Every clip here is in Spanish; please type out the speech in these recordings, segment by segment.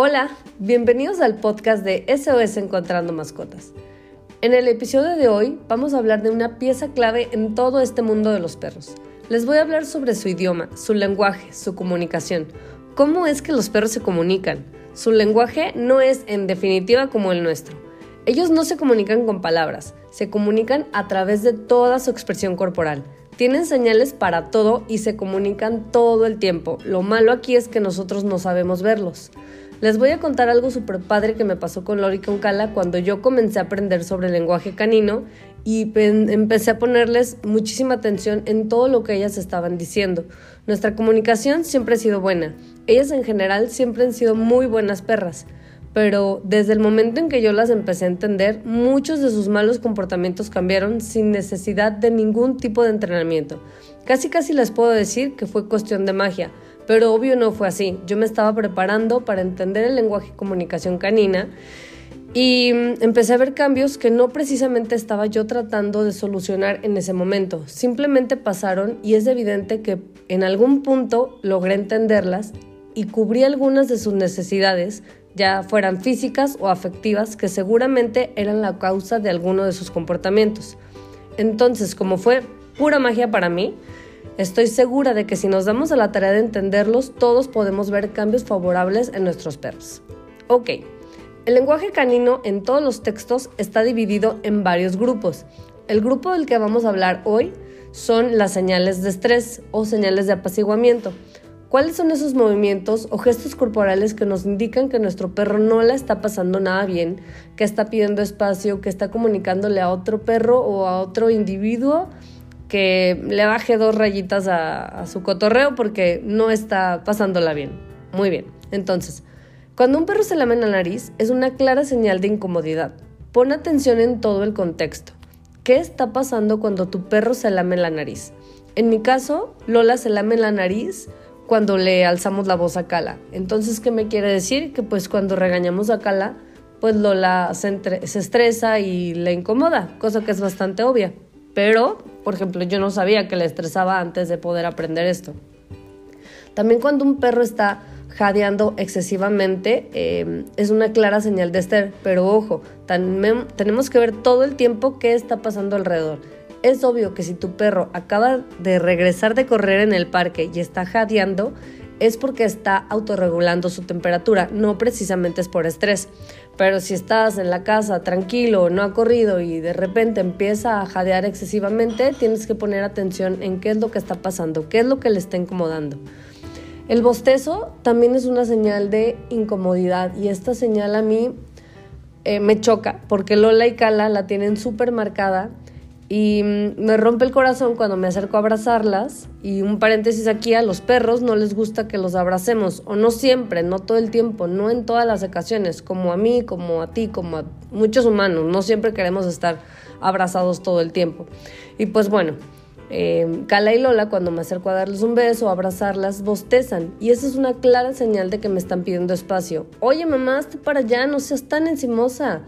Hola, bienvenidos al podcast de SOS Encontrando Mascotas. En el episodio de hoy vamos a hablar de una pieza clave en todo este mundo de los perros. Les voy a hablar sobre su idioma, su lenguaje, su comunicación. ¿Cómo es que los perros se comunican? Su lenguaje no es en definitiva como el nuestro. Ellos no se comunican con palabras, se comunican a través de toda su expresión corporal. Tienen señales para todo y se comunican todo el tiempo. Lo malo aquí es que nosotros no sabemos verlos. Les voy a contar algo súper padre que me pasó con Lori con Cala cuando yo comencé a aprender sobre el lenguaje canino y empecé a ponerles muchísima atención en todo lo que ellas estaban diciendo. Nuestra comunicación siempre ha sido buena. Ellas en general siempre han sido muy buenas perras pero desde el momento en que yo las empecé a entender, muchos de sus malos comportamientos cambiaron sin necesidad de ningún tipo de entrenamiento. Casi casi les puedo decir que fue cuestión de magia, pero obvio no fue así. Yo me estaba preparando para entender el lenguaje y comunicación canina y mm, empecé a ver cambios que no precisamente estaba yo tratando de solucionar en ese momento. Simplemente pasaron y es evidente que en algún punto logré entenderlas y cubrí algunas de sus necesidades ya fueran físicas o afectivas, que seguramente eran la causa de alguno de sus comportamientos. Entonces, como fue pura magia para mí, estoy segura de que si nos damos a la tarea de entenderlos, todos podemos ver cambios favorables en nuestros perros. Ok, el lenguaje canino en todos los textos está dividido en varios grupos. El grupo del que vamos a hablar hoy son las señales de estrés o señales de apaciguamiento. ¿Cuáles son esos movimientos o gestos corporales que nos indican que nuestro perro no la está pasando nada bien, que está pidiendo espacio, que está comunicándole a otro perro o a otro individuo que le baje dos rayitas a, su cotorreo porque no está pasándola bien? Muy bien. Entonces, cuando un perro se lame la nariz es una clara señal de incomodidad. Pon atención en todo el contexto. ¿Qué está pasando cuando tu perro se lame la nariz? En mi caso, Lola se lame la nariz cuando le alzamos la voz a Cala. Entonces, ¿qué me quiere decir? Que pues cuando regañamos a Cala, pues Lola se, se estresa y le incomoda, cosa que es bastante obvia. Pero, por ejemplo, yo no sabía que le estresaba antes de poder aprender esto. También cuando un perro está jadeando excesivamente eh, es una clara señal de estrés, pero ojo, tenemos que ver todo el tiempo qué está pasando alrededor es obvio que si tu perro acaba de regresar de correr en el parque y está jadeando, es porque está autorregulando su temperatura, no precisamente es por estrés. Pero si estás en la casa tranquilo, no ha corrido y de repente empieza a jadear excesivamente, tienes que poner atención en qué es lo que está pasando, qué es lo que le está incomodando. El bostezo también es una señal de incomodidad y esta señal a mí eh, me choca porque Lola y Cala la tienen súper marcada y mm, me rompe el corazón cuando me acerco a abrazarlas. Y un paréntesis aquí, a los perros no les gusta que los abracemos, o no siempre, no todo el tiempo, no en todas las ocasiones, como a mí, como a ti, como a muchos humanos. No siempre queremos estar abrazados todo el tiempo. Y pues bueno, eh, Cala y Lola, cuando me acerco a darles un beso, a abrazarlas, bostezan. Y esa es una clara señal de que me están pidiendo espacio. Oye, mamá, hazte para allá, no seas tan encimosa.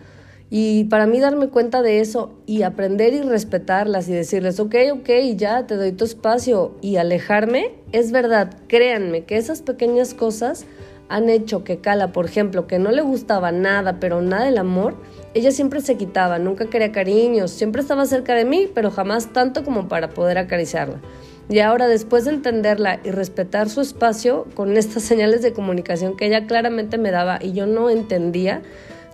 Y para mí darme cuenta de eso y aprender y respetarlas y decirles, ok, ok, ya te doy tu espacio y alejarme, es verdad, créanme que esas pequeñas cosas han hecho que Cala, por ejemplo, que no le gustaba nada, pero nada el amor, ella siempre se quitaba, nunca quería cariños, siempre estaba cerca de mí, pero jamás tanto como para poder acariciarla. Y ahora, después de entenderla y respetar su espacio con estas señales de comunicación que ella claramente me daba y yo no entendía,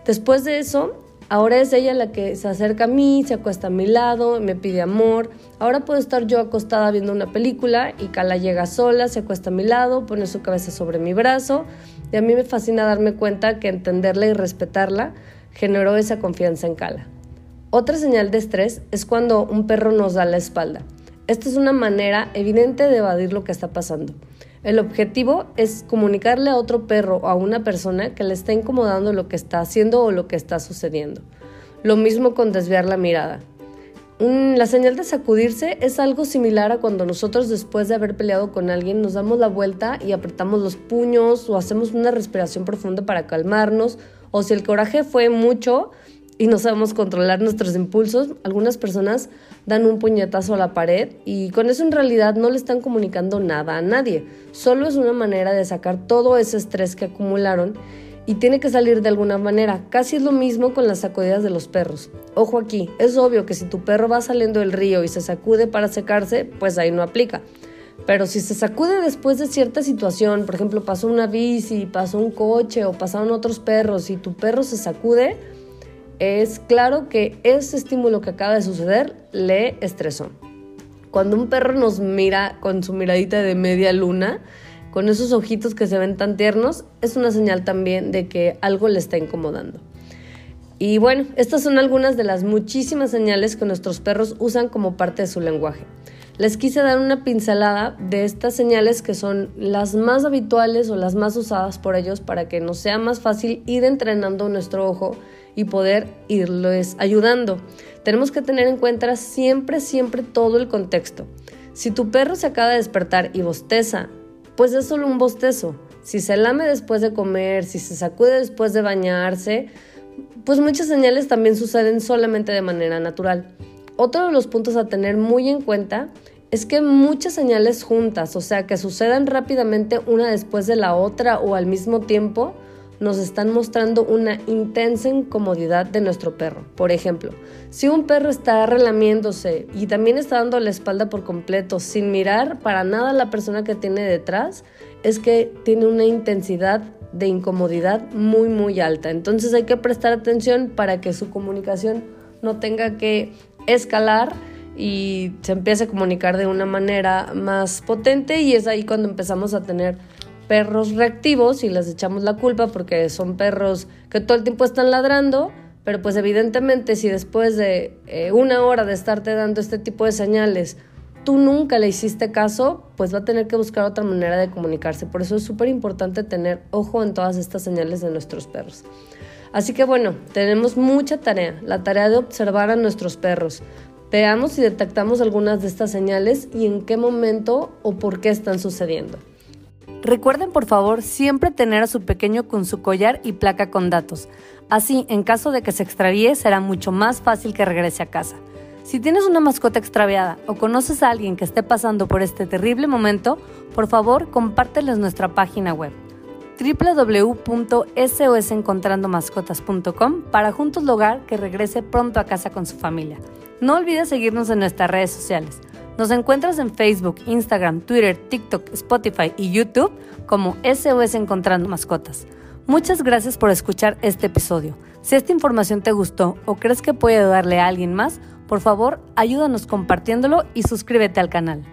después de eso Ahora es ella la que se acerca a mí, se acuesta a mi lado, me pide amor. Ahora puedo estar yo acostada viendo una película y Kala llega sola, se acuesta a mi lado, pone su cabeza sobre mi brazo. Y a mí me fascina darme cuenta que entenderla y respetarla generó esa confianza en Kala. Otra señal de estrés es cuando un perro nos da la espalda. Esta es una manera evidente de evadir lo que está pasando. El objetivo es comunicarle a otro perro o a una persona que le está incomodando lo que está haciendo o lo que está sucediendo. Lo mismo con desviar la mirada. la señal de sacudirse es algo similar a cuando nosotros después de haber peleado con alguien nos damos la vuelta y apretamos los puños o hacemos una respiración profunda para calmarnos o si el coraje fue mucho, y no sabemos controlar nuestros impulsos, algunas personas dan un puñetazo a la pared y con eso en realidad no le están comunicando nada a nadie. Solo es una manera de sacar todo ese estrés que acumularon y tiene que salir de alguna manera. Casi es lo mismo con las sacudidas de los perros. Ojo aquí, es obvio que si tu perro va saliendo del río y se sacude para secarse, pues ahí no aplica. Pero si se sacude después de cierta situación, por ejemplo, pasó una bici, pasó un coche o pasaron otros perros y tu perro se sacude, es claro que ese estímulo que acaba de suceder le estresó. Cuando un perro nos mira con su miradita de media luna, con esos ojitos que se ven tan tiernos, es una señal también de que algo le está incomodando. Y bueno, estas son algunas de las muchísimas señales que nuestros perros usan como parte de su lenguaje. Les quise dar una pincelada de estas señales que son las más habituales o las más usadas por ellos para que nos sea más fácil ir entrenando nuestro ojo y poder irles ayudando. Tenemos que tener en cuenta siempre, siempre todo el contexto. Si tu perro se acaba de despertar y bosteza pues es solo un bostezo. Si se lame después de comer, si se sacude después de bañarse, pues muchas señales también suceden solamente de manera natural. Otro de los puntos a tener muy en cuenta es que muchas señales juntas, o sea, que sucedan rápidamente una después de la otra o al mismo tiempo, nos están mostrando una intensa incomodidad de nuestro perro. Por ejemplo, si un perro está relamiéndose y también está dando la espalda por completo sin mirar para nada a la persona que tiene detrás, es que tiene una intensidad de incomodidad muy muy alta. Entonces hay que prestar atención para que su comunicación no tenga que escalar y se empiece a comunicar de una manera más potente y es ahí cuando empezamos a tener perros reactivos y les echamos la culpa porque son perros que todo el tiempo están ladrando, pero pues evidentemente si después de eh, una hora de estarte dando este tipo de señales, tú nunca le hiciste caso, pues va a tener que buscar otra manera de comunicarse. Por eso es súper importante tener ojo en todas estas señales de nuestros perros. Así que bueno, tenemos mucha tarea, la tarea de observar a nuestros perros. Veamos si detectamos algunas de estas señales y en qué momento o por qué están sucediendo. Recuerden por favor siempre tener a su pequeño con su collar y placa con datos. Así, en caso de que se extravíe, será mucho más fácil que regrese a casa. Si tienes una mascota extraviada o conoces a alguien que esté pasando por este terrible momento, por favor compárteles nuestra página web www.sosencontrandomascotas.com para juntos lograr que regrese pronto a casa con su familia. No olvides seguirnos en nuestras redes sociales. Nos encuentras en Facebook, Instagram, Twitter, TikTok, Spotify y YouTube como SOS Encontrando Mascotas. Muchas gracias por escuchar este episodio. Si esta información te gustó o crees que puede darle a alguien más, por favor ayúdanos compartiéndolo y suscríbete al canal.